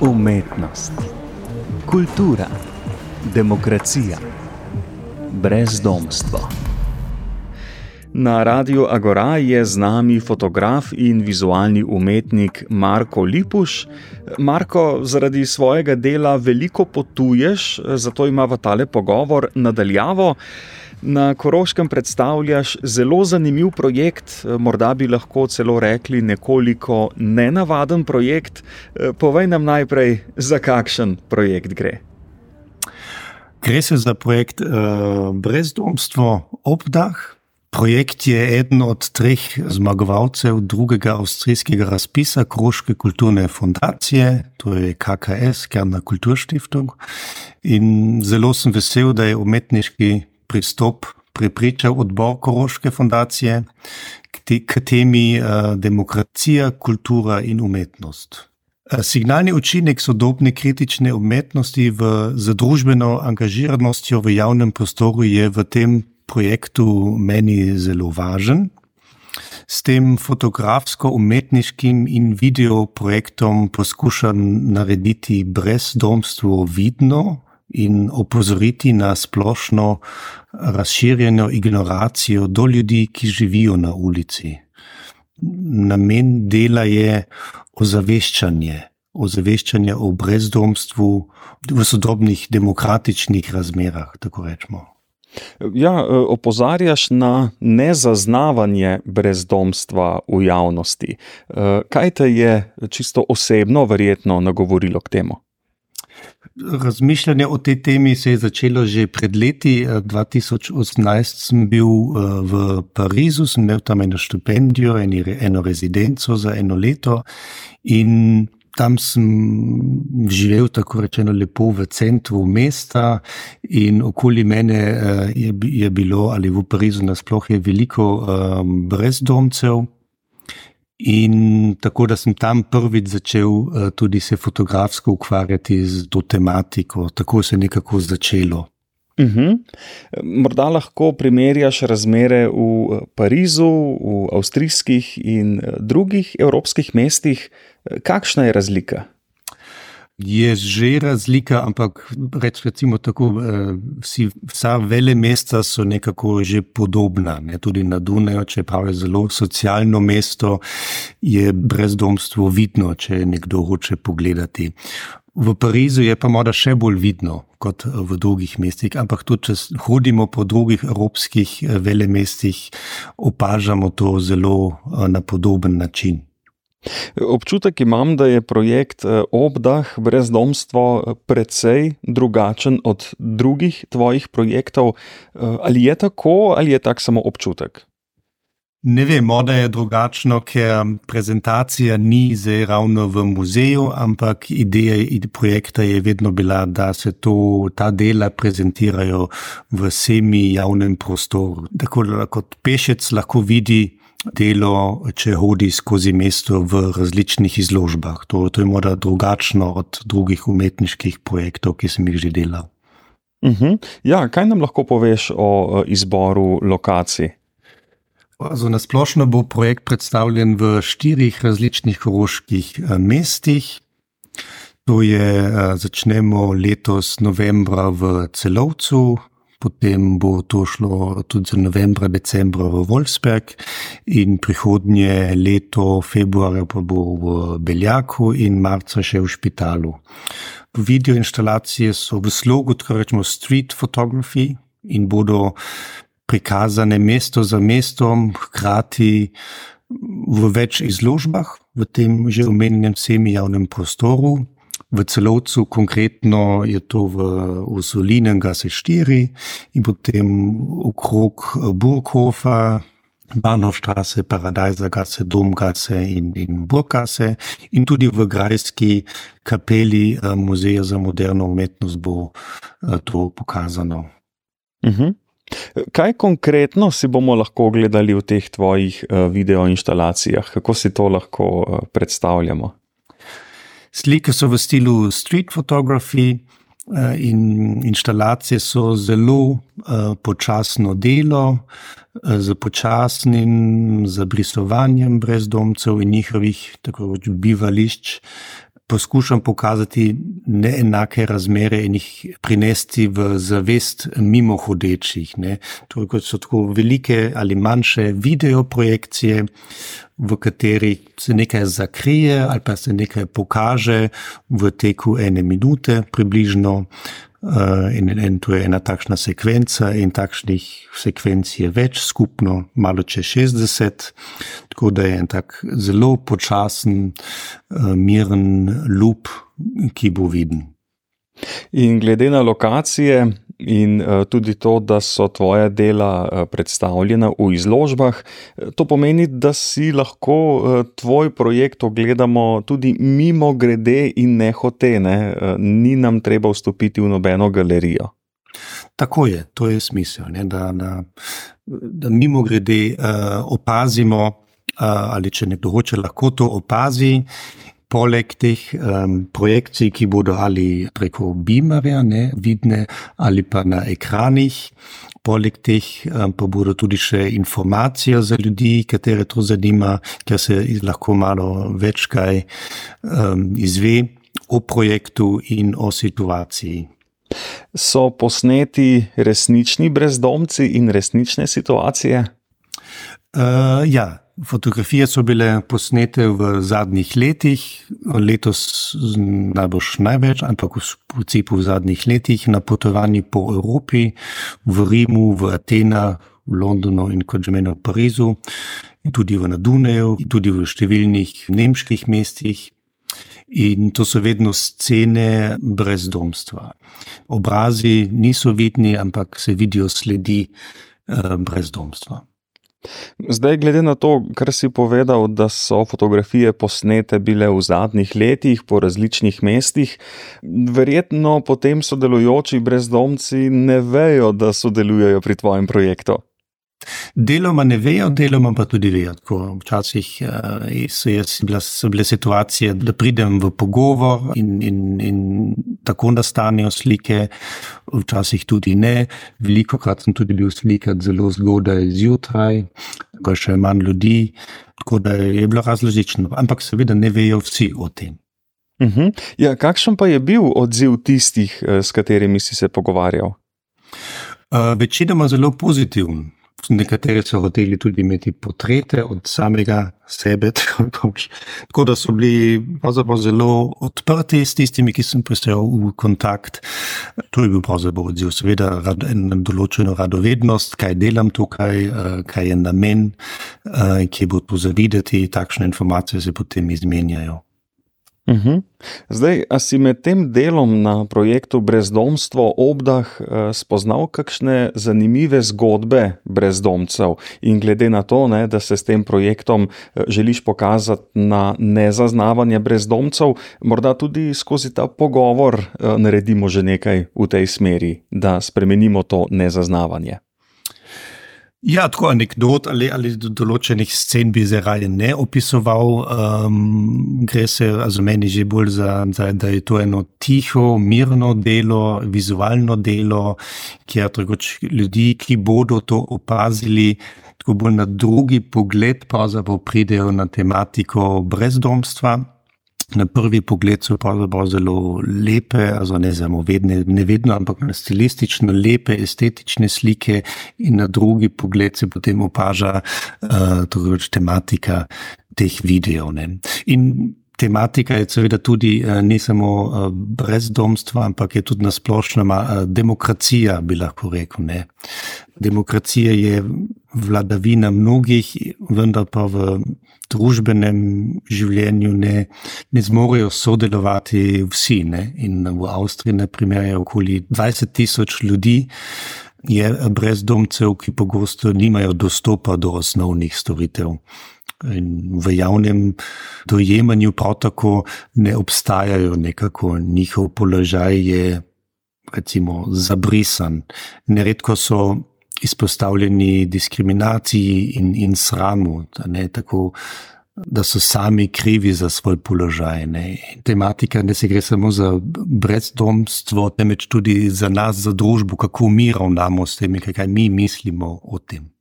Umetnost, kultura, demokracija, brezdomstvo. Na radiju Agora je z nami fotograf in vizualni umetnik Marko Lipuš. Marko, zaradi svojega dela veliko potuješ, zato imamo tale pogovor nadaljavo. Na Koroškem predstavljaš zelo zanimiv projekt, morda bi lahko celo rekli nekoliko nenavaden projekt. Povej nam najprej, za kakšen projekt gre. Gre se za projekt uh, Brezdomstvo obdah. Projekt je eden od treh zmagovalcev drugega avstrijskega razpisa Kroške kulturne fundacije, to je KKS, Kerna Kulturstiftung. In zelo sem vesel, da je umetniški pristop prepričal odbor Kroške fundacije k, te, k temi uh, demokracija, kultura in umetnost. Signalni učinek sodobne kritične umetnosti v zadružbeno angažiranostjo v javnem prostoru je v tem projektu meni zelo važen. S tem fotografsko-umetniškim in video projektom poskušam narediti brezdomstvo vidno in opozoriti na splošno razširjeno ignoracijo do ljudi, ki živijo na ulici. Namen dela je ozaveščanje, ozaveščanje o brezdomstvu v sodobnih demokratičnih razmerah, tako rečemo. Ja, e, opozarjaš na nezaznavanje brezdomstva v javnosti. E, kaj te je čisto osebno, verjetno, nagovorilo k temu? Razmišljanje o tej temi se je začelo že pred leti. 2018 sem bil e, v Parizu, sem imel tam eno štipendijo, eno rezidenco za eno leto. In tam sem živel, tako rečeno, lepo v centru mesta, in okoli mene uh, je, je bilo, ali v Parizu nasplošno, veliko um, brezdomcev. In tako da sem tam prvič začel uh, tudi se fotografsko ukvarjati z to tematiko, tako se je nekako začelo. Uh mhm. -huh. Morda lahko primerjaš razmere v Parizu, v avstrijskih in drugih evropskih mestih, Kakšna je razlika? Je že razlika, ampak recimo tako, eh, vsi, vsa vele mesta so nekako že podobna. Ne? Tudi na Dunaju, čeprav je zelo socialno mesto, je brezdomstvo vidno, če nekdo hoče pogledati. V Parizu je pa morda še bolj vidno kot v drugih mestih, ampak tudi, če hodimo po drugih evropskih eh, vele mestih, opažamo to zelo eh, na podoben način. Občutek imam, da je projekt eh, Obdah brezdomstvo eh, precej drugačen od drugih tvojih projektov. Eh, ali je tako, ali je tak samo občutek? Ne vem, morda je drugačno, ker prezentacija ni zdaj ravno v muzeju, ampak ideja projekta je vedno bila, da se to, ta dela prezentirajo v semi javnem prostoru. Tako kot pešec lahko vidi delo, če hodi skozi mesto v različnih izložbah. To, to je morda drugačno od drugih umetniških projektov, ki sem jih že delal. Uh mhm. -huh. ja, kaj nam lahko poveš o izboru lokacij? Na splošno bo projekt predstavljen v štirih različnih koroških eh, mestih. To je, eh, začnemo letos novembra v Celovcu, potem bo to šlo tudi za novembra, decembra v Wolfsberg in prihodnje leto, februarja pa bo v Beljaku in marca še v Špitalu. Video instalacije so v slogu, tako rečemo, street photography in bodo prikazane mesto za mestom, hkrati v več izložbah, v tem že omenjenem semi javnem prostoru, v celovcu, konkretno je to v Usolinem Gase 4 in potem okrog Burghofa, Bahnhofstraße, Paradajza Gase, Domgase in, in Burgase in tudi v Grajski kapeli eh, Muzeja za moderno umetnost bo eh, to pokazano. Uh mhm. -huh. Kaj konkretno si bomo lahko gledali v teh tvojih uh, videoinstalacijah, kako si to lahko predstavljamo? Slike so v stilu street photography eh, in instalacije so zelo uh, počasno delo, z počasnim zabrisovanjem brezdomcev in njihovih tako bivališč. poskušam pokazati neenake razmere in jih prinesti v zavest mimo hodečih. Torej, kot so tako velike ali manjše videoprojekcije, v katerih se nekaj zakrije ali pa se nekaj pokaže v teku ene minute, približno. Uh, in, in to je ena takšna sekvenca, in takšnih sekvenc je več, skupno malo čez 60, tako da je en tak zelo počasen, uh, miren lup, ki bo viden. In glede na lokacije, in uh, tudi to, da so tvoja dela uh, predstavljena v izložbah. To pomeni, da si lahko tvoj projekt ogledamo tudi mimo grede in ne hote, ne? Ni nam treba vstopiti v nobeno galerijo. Tako je, to je smisel, ne? da, da, da mimo grede uh, opazimo, uh, ali če nekdo hoče, lahko to opazi poleg teh um, projekcij, ki bodo ali preko Beamerja ne, vidne ali pa na ekranih, poleg teh um, pa bodo tudi še informacije za ljudi, katere to zanima, ker se lahko malo več kaj um, izve o projektu in o situaciji. So posneti resnični brezdomci in resnične situacije? Uh, ja. Fotografije so bile posnete v zadnjih letih, letos najbolj največ, ampak v principu v zadnjih letih na potovanju po Evropi, v Rimu, v Atenah, v Londonu in kot že menil v Parizu, in tudi v Naduneju, tudi v številnih nemških mestih. In to so vedno scene brezdomstva. Obrazi niso vidni, ampak se vidijo sledi eh, brezdomstva. Zdaj, glede na to, kar si povedal, da so fotografije posnete bile v zadnjih letih po različnih mestih, verjetno potem sodelujoči brezdomci ne vejo, da sodelujejo pri tvojem projektu. Deloma ne vejo, deloma pa tudi vejo. Včasih uh, so, bila, so bile situacije, da pridem v pogovor in, in, in tako nastanejo slike, včasih tudi ne. Veliko krat sem tudi bil slikat zelo zgodaj zjutraj, ko še manj ljudi, tako da je bilo različno. Ampak seveda ne vejo vsi o tem. Uh mhm. -huh. ja, kakšen pa je bil odziv tistih, eh, s katerimi si se pogovarjal? Uh, večinoma zelo pozitiven. Nekateri so hoteli tudi imeti portrete od samega sebe, tako da so bili zelo odprti s tistimi, ki sem prišel v kontakt. To je bil pravzaprav odziv, seveda, ena določena radovednost, kaj delam tukaj, eh, kaj je namen, eh, ki bo to zavideti, takšne informacije se potem izmenjajo. Uhum. Zdaj, a si med tem delom na projektu Brezdomstvo obdah eh, spoznal kakšne zanimive zgodbe brezdomcev in glede na to, ne, da se s tem projektom eh, želiš pokazati na nezaznavanje brezdomcev, morda tudi skozi ta pogovor eh, naredimo že nekaj v tej smeri, da spremenimo to nezaznavanje. Ja, tako anekdot ali, ali določenih scen bi zdaj raje ne opisoval. Um, gre se za meni že bolj za, za, da je to eno tiho, mirno delo, vizualno delo, kjer drugoč ljudi, ki bodo to opazili, tako bolj na drugi pogled, pravzaprav pridejo na tematiko brezdomstva. Na prvi pogled so pravzaprav zelo lepe, ne, zamo, vedne, ne vedno, ampak stilistično lepe, estetične slike, in na drugi pogled se potem opaža uh, tematika teh videov. Ne. In tematika je seveda tudi uh, ne samo uh, brezdomstva, ampak je tudi nasplošno uh, demokracija, bi lahko rekel. Ne. Demokracija je vladavina mnogih, vendar pa v družbenem življenju ne, ne zmorejo sodelovati vsi. Ne? In v Avstriji, na primer, je okoli 20 tisoč ljudi. Je brezdomcev, ki pogosto nimajo dostopa do osnovnih storitev. In v javnem dojemanju prav tako ne obstajajo, nekako njihov položaj je, recimo, zabrisan. Neredko so izpostavljeni diskriminaciji in, in sramu, da, ne, tako, da so sami krivi za svoj položaj. Ne. Tematika ne se gre samo za brezdomstvo, temveč tudi za nas, za družbo, kako mi ravnamo s tem, kaj mi mislimo o tem.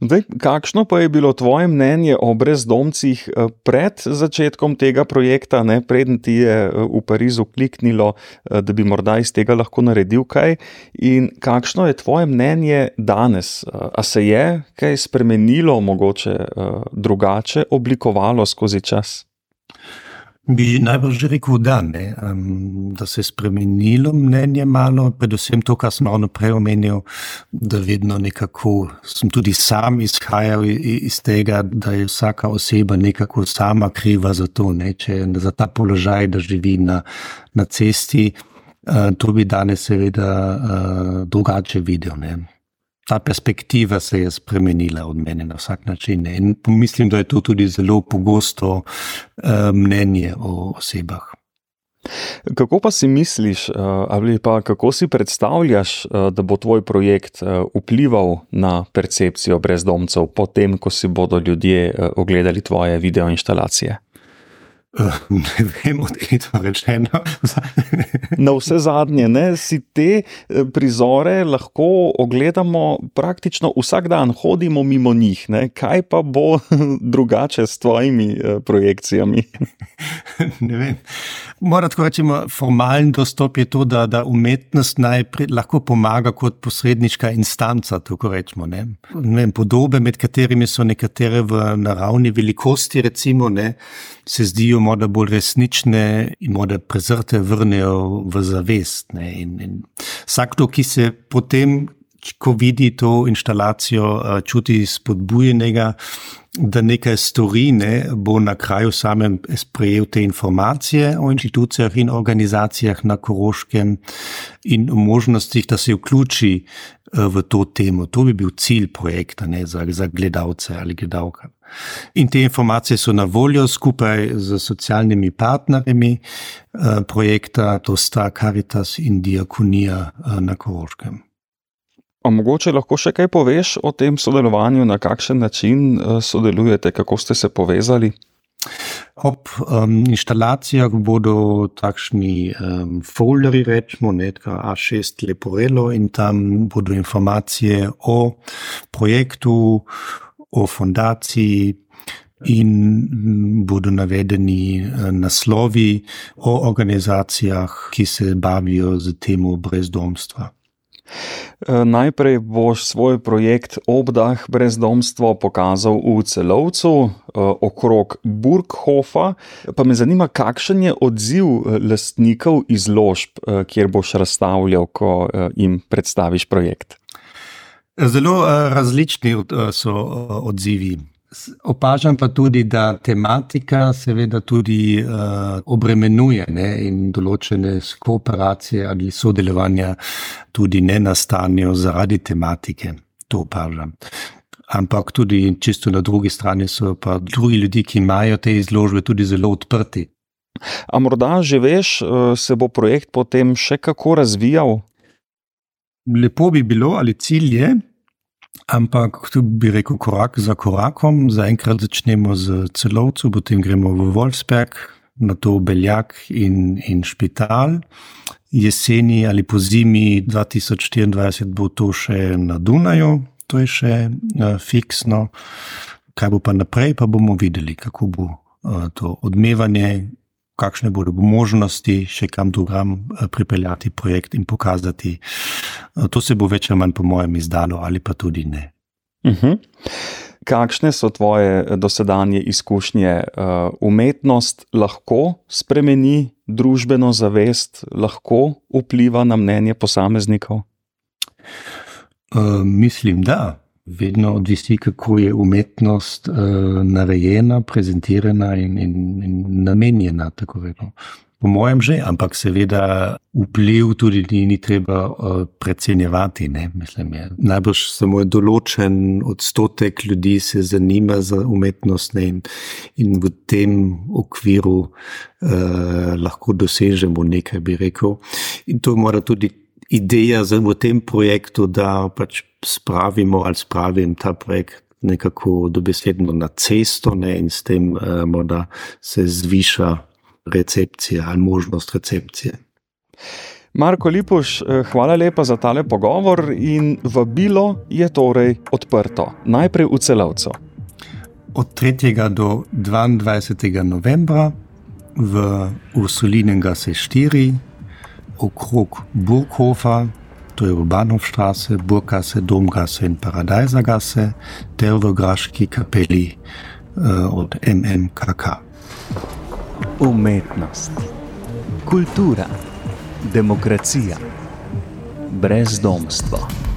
Zdaj, kakšno pa je bilo tvoje mnenje o brezdomcih eh, pred začetkom tega projekta, ne preden ti je eh, v Parizu kliknilo, eh, da bi morda iz tega lahko naredil kaj? In kakšno je tvoje mnenje danes? A se je kaj spremenilo, mogoče drugače oblikovalo skozi čas? Bi najbrž rekel, da, ne, um, da se je spremenilo mnenje malo, predvsem to, kar sem ravno prej omenil, da vedno nekako sem tudi sam izhajal iz tega, da je vsaka oseba nekako sama kriva za to, ne, če za ta položaj, da živi na, na cesti. Uh, to bi danes seveda uh, drugače videl. Ne ta perspektiva se je spremenila od mene na vsak način. In mislim, da je to tudi zelo pogosto uh, mnenje o osebah. Kako pa si misliš, eh, ali pa kako si predstavljaš, eh, da bo tvoj projekt vplival na percepcijo brezdomcev, potem, ko si bodo ljudje ogledali tvoje videoinstalacije? Ne vem, odkrito rečeno. Na vse zadnje, ne, si te eh, prizore lahko ogledamo praktično vsak dan, hodimo mimo njih. Ne. Kaj pa bo drugače s tvojimi eh, projekcijami? Ne vem. Moram tako reči, formalni dostop je to, da, da umetnost najprej lahko pomaga kot posredniška instanca. Rečemo, ne. Ne vem, podobe, med katerimi so nekatere v naravni velikosti, recimo, ne, se zdijo morda bolj resnične in morda prezrte vrnejo v zavest. In, in vsakdo, ki se potem, ko vidi to instalacijo, eh, čuti spodbujenega, da nekaj stori, ne, bo na kraju samem sprejel te informacije o inštitucijah in organizacijah na Koroškem in o možnostih, da se vključi eh, v to temo. To bi bil cilj projekta ne, za, za gledalce ali gledalke. In te informacije so na voljo skupaj z socialnimi partnerji eh, projekta, to sta Caritas in Diakonija na Koroškem. A mogoče lahko še kaj poveš o tem sodelovanju, na kakšen način eh, sodelujete, kako ste se povezali? Ob um, instalacijah bodo takšni um, folderji, rečemo, nekaj A6 leporelo in tam bodo informacije o projektu, o fondaciji in mm, bodo navedeni eh, naslovi o organizacijah, ki se bavijo z temo brezdomstva. Eh, najprej boš svoj projekt Obdah brezdomstvo pokazal v celovcu eh, okrog Burghofa, pa me zanima, kakšen je odziv lastnikov izložb, kjer boš razstavljal, ko jim predstaviš projekt. Zelo različni so odzivi. Opažam pa tudi, da tematika seveda tudi uh, obremenjuje ne, in določene kooperacije ali sodelovanja tudi ne nastanejo zaradi tematike. To opažam. Ampak tudi čisto na drugi strani so pa drugi ljudje, ki imajo te izložbe, tudi zelo odprti. A morda že veš, se bo projekt potem še kako razvijal? Lepo bi bilo, ali cilj je, ampak tu bi rekel korak za korakom. Zaenkrat začnemo z celovcem, potem gremo v Wolfsberg, na to Beljak in, in Špital. Jeseni ali po zimi 2024 bo to še na Dunaju, to je še uh, fiksno. Kaj bo pa naprej, pa bomo videli, kako bo uh, to odmevanje, kakšne bodo možnosti še kam drugam eh, pripeljati projekt in pokazati. Eh, to se bo več ali manj, po mojem, izdalo, ali pa tudi ne. Uh mhm. -huh. Kakšne so tvoje eh, dosedanje izkušnje? Umetnost lahko spremeni družbeno zavest, lahko vpliva na mnenje posameznikov? Uh, mislim, da vedno odvisi, kako je umetnost uh, narejena, prezentirana in, in, in namenjena. Po mojem, že, ampak seveda vpliv tudi ni, ni treba uh, precenjevati. Najbrž samo določen odstotek ljudi se zanima za umetnost ne, in, in v tem okviru uh, lahko dosežemo nekaj, bi rekel. In to mora tudi ideja za, v tem projektu, da pač spravimo ali spravim ta projekt nekako dobesedno na cesto ne, in s tem uh, morda se zviša recepcija ali možnost recepcije. Marko Lipuš, eh, hvala lepa za tale pogovor in vabilo je torej odprto, najprej v celovcu. Od 3. do 22. novembra v Ursulinen gase 4, okrog Burghofa, to je Urbanovstraße, Burggasse, Domgasse in Paradajzagasse, ter v Graški kapeli uh, od MMKK. Umetnost, kultura, demokracija, brezdomstvo.